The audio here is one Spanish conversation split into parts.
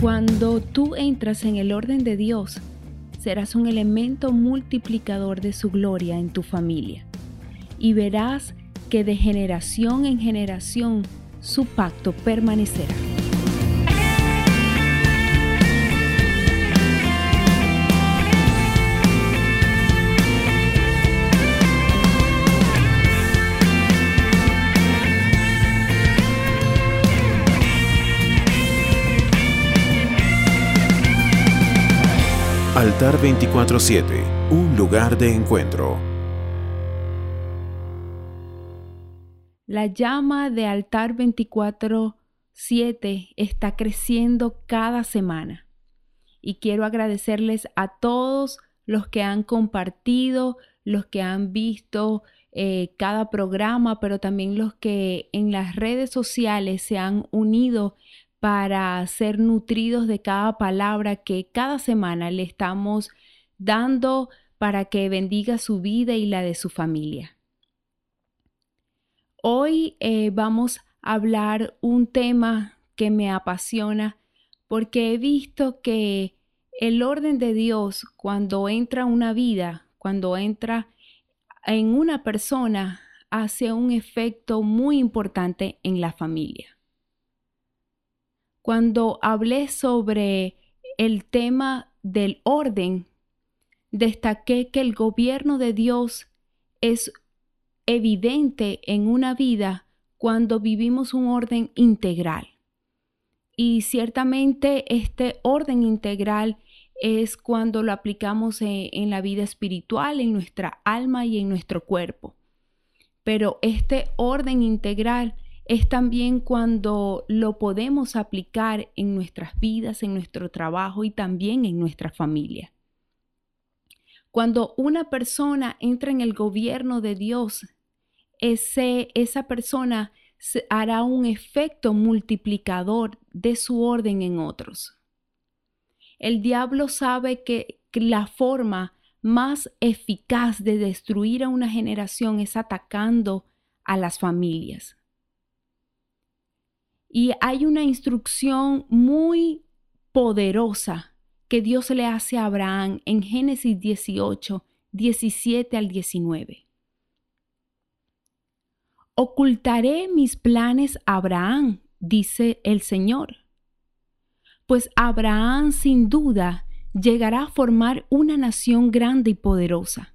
Cuando tú entras en el orden de Dios, serás un elemento multiplicador de su gloria en tu familia y verás que de generación en generación su pacto permanecerá. Altar 24-7, un lugar de encuentro. La llama de Altar 24-7 está creciendo cada semana y quiero agradecerles a todos los que han compartido, los que han visto eh, cada programa, pero también los que en las redes sociales se han unido para ser nutridos de cada palabra que cada semana le estamos dando para que bendiga su vida y la de su familia. Hoy eh, vamos a hablar un tema que me apasiona porque he visto que el orden de Dios cuando entra una vida, cuando entra en una persona, hace un efecto muy importante en la familia. Cuando hablé sobre el tema del orden, destaqué que el gobierno de Dios es evidente en una vida cuando vivimos un orden integral. Y ciertamente este orden integral es cuando lo aplicamos en, en, la vida espiritual, en nuestra alma y en nuestro cuerpo. Pero este orden integral es también cuando lo podemos aplicar en nuestras vidas, en nuestro trabajo y también en nuestra familia. Cuando una persona entra en el gobierno de Dios, ese, esa persona hará un efecto multiplicador de su orden en otros. El diablo sabe que la forma más eficaz de destruir a una generación es atacando a las familias. Y hay una instrucción muy poderosa que Dios le hace a Abraham en Génesis 18, 17 al 19. Ocultaré mis planes a Abraham, dice el Señor. Pues Abraham sin duda llegará a formar una nación grande y poderosa,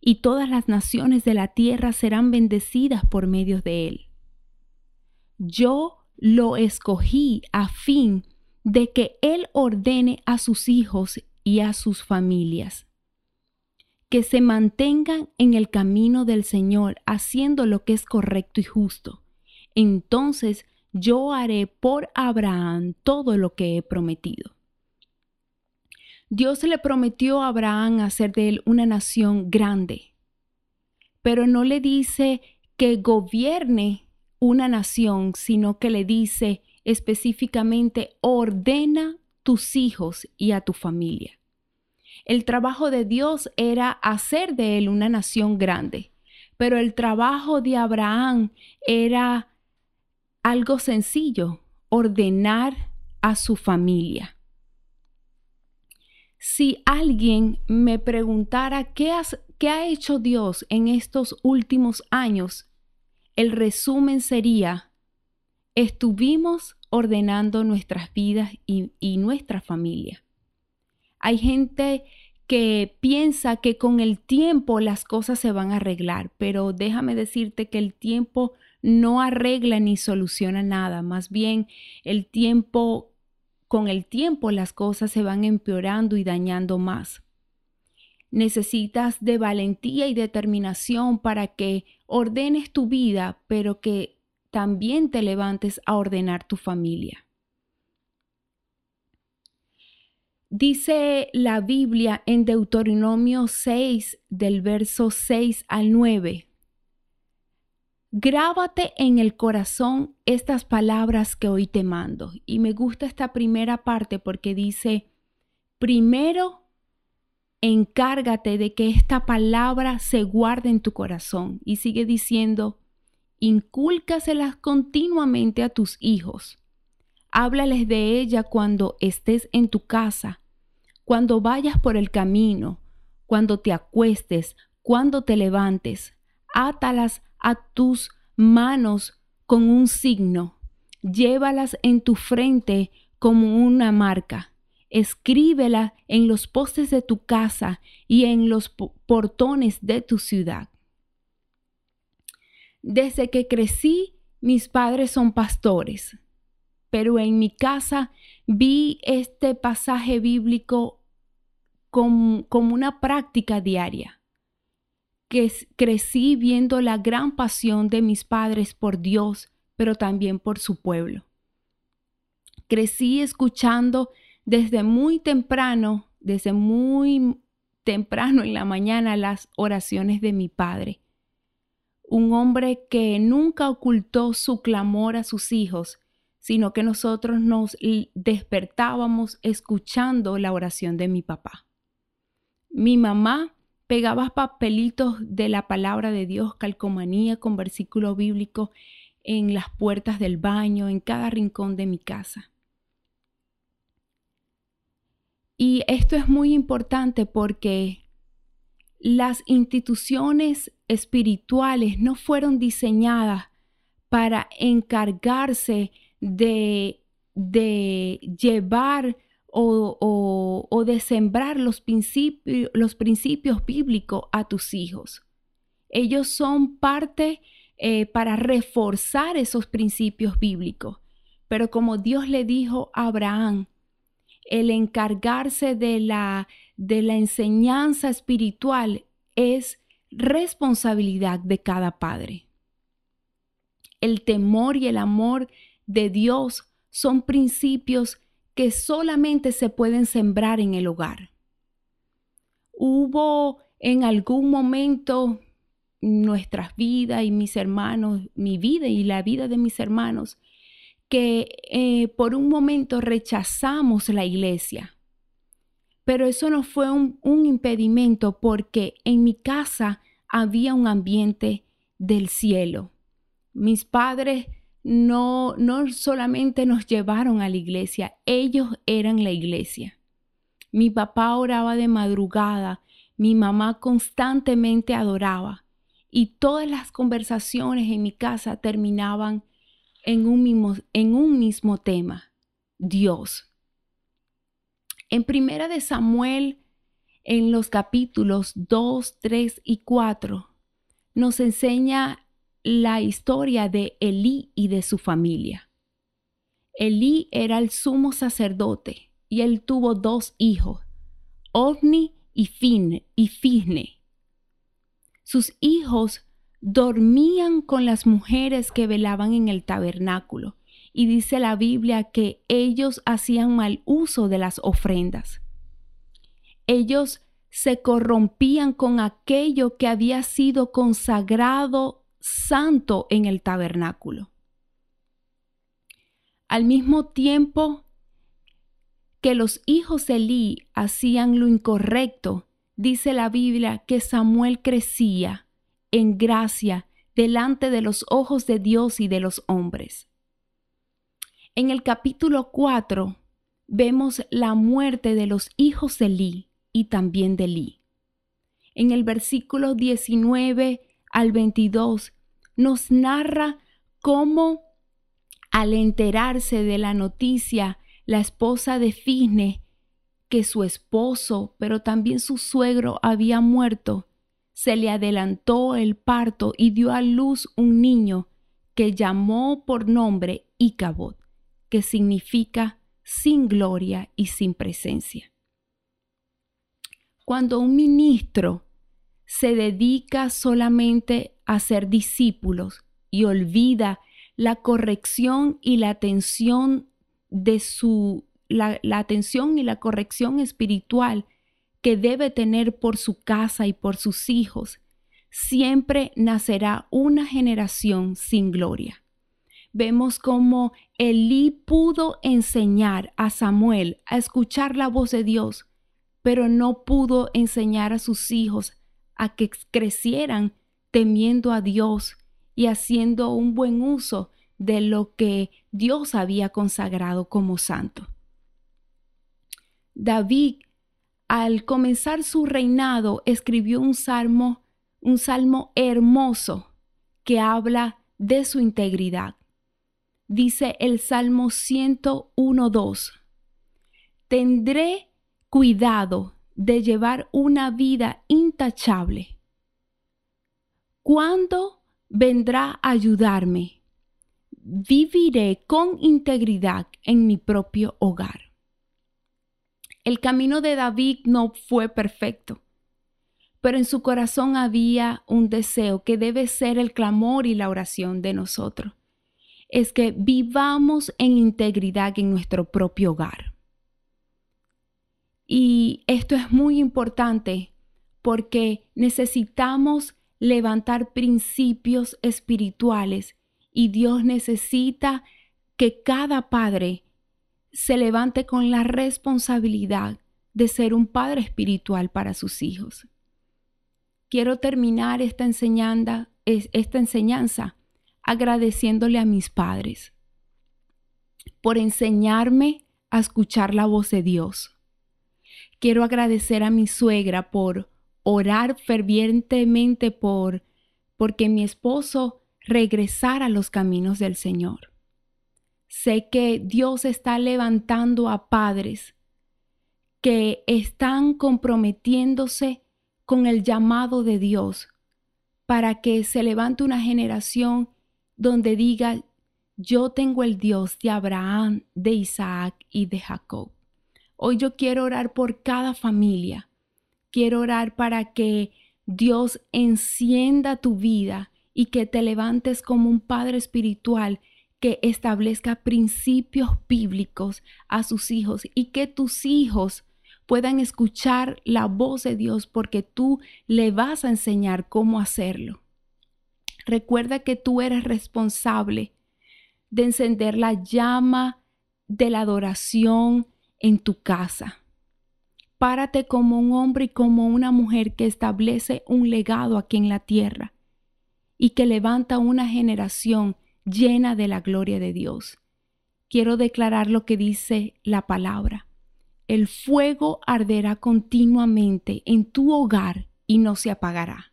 y todas las naciones de la tierra serán bendecidas por medio de él. Yo lo escogí a fin de que Él ordene a sus hijos y a sus familias que se mantengan en el camino del Señor haciendo lo que es correcto y justo. Entonces yo haré por Abraham todo lo que he prometido. Dios le prometió a Abraham hacer de él una nación grande, pero no le dice que gobierne una nación, sino que le dice específicamente, ordena tus hijos y a tu familia. El trabajo de Dios era hacer de él una nación grande, pero el trabajo de Abraham era algo sencillo, ordenar a su familia. Si alguien me preguntara qué, qué ha hecho Dios en estos últimos años, el resumen sería, estuvimos ordenando nuestras vidas y, nuestra familia. Hay gente que piensa que con el tiempo las cosas se van a arreglar, pero déjame decirte que el tiempo no arregla ni soluciona nada, más bien el tiempo, con el tiempo las cosas se van empeorando y dañando más. Necesitas de valentía y determinación para que ordenes tu vida, pero que también te levantes a ordenar tu familia. Dice la Biblia en Deuteronomio 6 del verso 6 al 9. Grábate en el corazón estas palabras que hoy te mando. Y me gusta esta primera parte porque dice, primero encárgate de que esta palabra se guarde en tu corazón. Y sigue diciendo, incúlcaselas continuamente a tus hijos. Háblales de ella cuando estés en tu casa, cuando vayas por el camino, cuando te acuestes, cuando te levantes. Átalas a tus manos con un signo. Llévalas en tu frente como una marca. Escríbela en los postes de tu casa y en los portones de tu ciudad. Desde que crecí, mis padres son pastores, pero en mi casa vi este pasaje bíblico como, una práctica diaria que crecí viendo la gran pasión de mis padres por Dios, pero también por su pueblo. Crecí escuchando desde muy temprano, desde muy temprano en la mañana, las oraciones de mi padre. Un hombre que nunca ocultó su clamor a sus hijos, sino que nosotros nos despertábamos escuchando la oración de mi papá. Mi mamá pegaba papelitos de la palabra de Dios, calcomanía con versículo bíblico en las puertas del baño, en cada rincón de mi casa. Y esto es muy importante porque las instituciones espirituales no fueron diseñadas para encargarse de, de llevar o, de sembrar los, principios, los principios bíblicos a tus hijos. Ellos son parte eh, para reforzar esos principios bíblicos. Pero como Dios le dijo a Abraham, el encargarse de la, de la enseñanza espiritual es responsabilidad de cada padre. El temor y el amor de Dios son principios que solamente se pueden sembrar en el hogar. Hubo en algún momento nuestras vidas y mis hermanos, mi vida y la vida de mis hermanos, que eh, por un momento rechazamos la iglesia. Pero eso no fue un, un impedimento porque en mi casa había un ambiente del cielo. Mis padres no, no solamente nos llevaron a la iglesia, ellos eran la iglesia. Mi papá oraba de madrugada, mi mamá constantemente adoraba y todas las conversaciones en mi casa terminaban en un mismo, en un mismo tema, Dios. En Primera de Samuel, en los capítulos 2, 3 y 4, nos enseña la historia de Elí y de su familia. Elí era el sumo sacerdote y él tuvo dos hijos, Ovni y Fin y Fisne. Sus hijos dormían con las mujeres que velaban en el tabernáculo y dice la Biblia que ellos hacían mal uso de las ofrendas. Ellos se corrompían con aquello que había sido consagrado santo en el tabernáculo. Al mismo tiempo que los hijos de Elí hacían lo incorrecto, dice la Biblia que Samuel crecía en gracia delante de los ojos de Dios y de los hombres. En el capítulo 4 vemos la muerte de los hijos de Elí y también de Elí. En el versículo 19 al 22 nos narra cómo al enterarse de la noticia, la esposa de Fisne, que su esposo, pero también su suegro había muerto, se le adelantó el parto y dio a luz un niño que llamó por nombre Icabod, que significa sin gloria y sin presencia. Cuando un ministro se dedica solamente a ser discípulos y olvida la corrección y la atención de su, la, la atención y la corrección espiritual que debe tener por su casa y por sus hijos, siempre nacerá una generación sin gloria. Vemos cómo Elí pudo enseñar a Samuel a escuchar la voz de Dios, pero no pudo enseñar a sus hijos a que crecieran temiendo a Dios y haciendo un buen uso de lo que Dios había consagrado como santo. David, al comenzar su reinado, escribió un salmo, un salmo hermoso que habla de su integridad. Dice el Salmo 101.2, Tendré cuidado de llevar una vida intachable. ¿Cuándo vendrá a ayudarme? Viviré con integridad en mi propio hogar. El camino de David no fue perfecto, pero en su corazón había un deseo que debe ser el clamor y la oración de nosotros. Es que vivamos en integridad en nuestro propio hogar. Y esto es muy importante porque necesitamos levantar principios espirituales y Dios necesita que cada padre se levante con la responsabilidad de ser un padre espiritual para sus hijos. Quiero terminar esta enseñanza, esta enseñanza agradeciéndole a mis padres por enseñarme a escuchar la voz de Dios Quiero agradecer a mi suegra por orar fervientemente por porque mi esposo regresara a los caminos del Señor. Sé que Dios está levantando a padres que están comprometiéndose con el llamado de Dios para que se levante una generación donde diga, yo tengo el Dios de Abraham, de Isaac y de Jacob. Hoy yo quiero orar por cada familia. Quiero orar para que Dios encienda tu vida y que te levantes como un padre espiritual que establezca principios bíblicos a sus hijos y que tus hijos puedan escuchar la voz de Dios porque tú le vas a enseñar cómo hacerlo. Recuerda que tú eres responsable de encender la llama de la adoración, en tu casa. Párate como un hombre y como una mujer que establece un legado aquí en la tierra y que levanta una generación llena de la gloria de Dios. Quiero declarar lo que dice la palabra. El fuego arderá continuamente en tu hogar y no se apagará.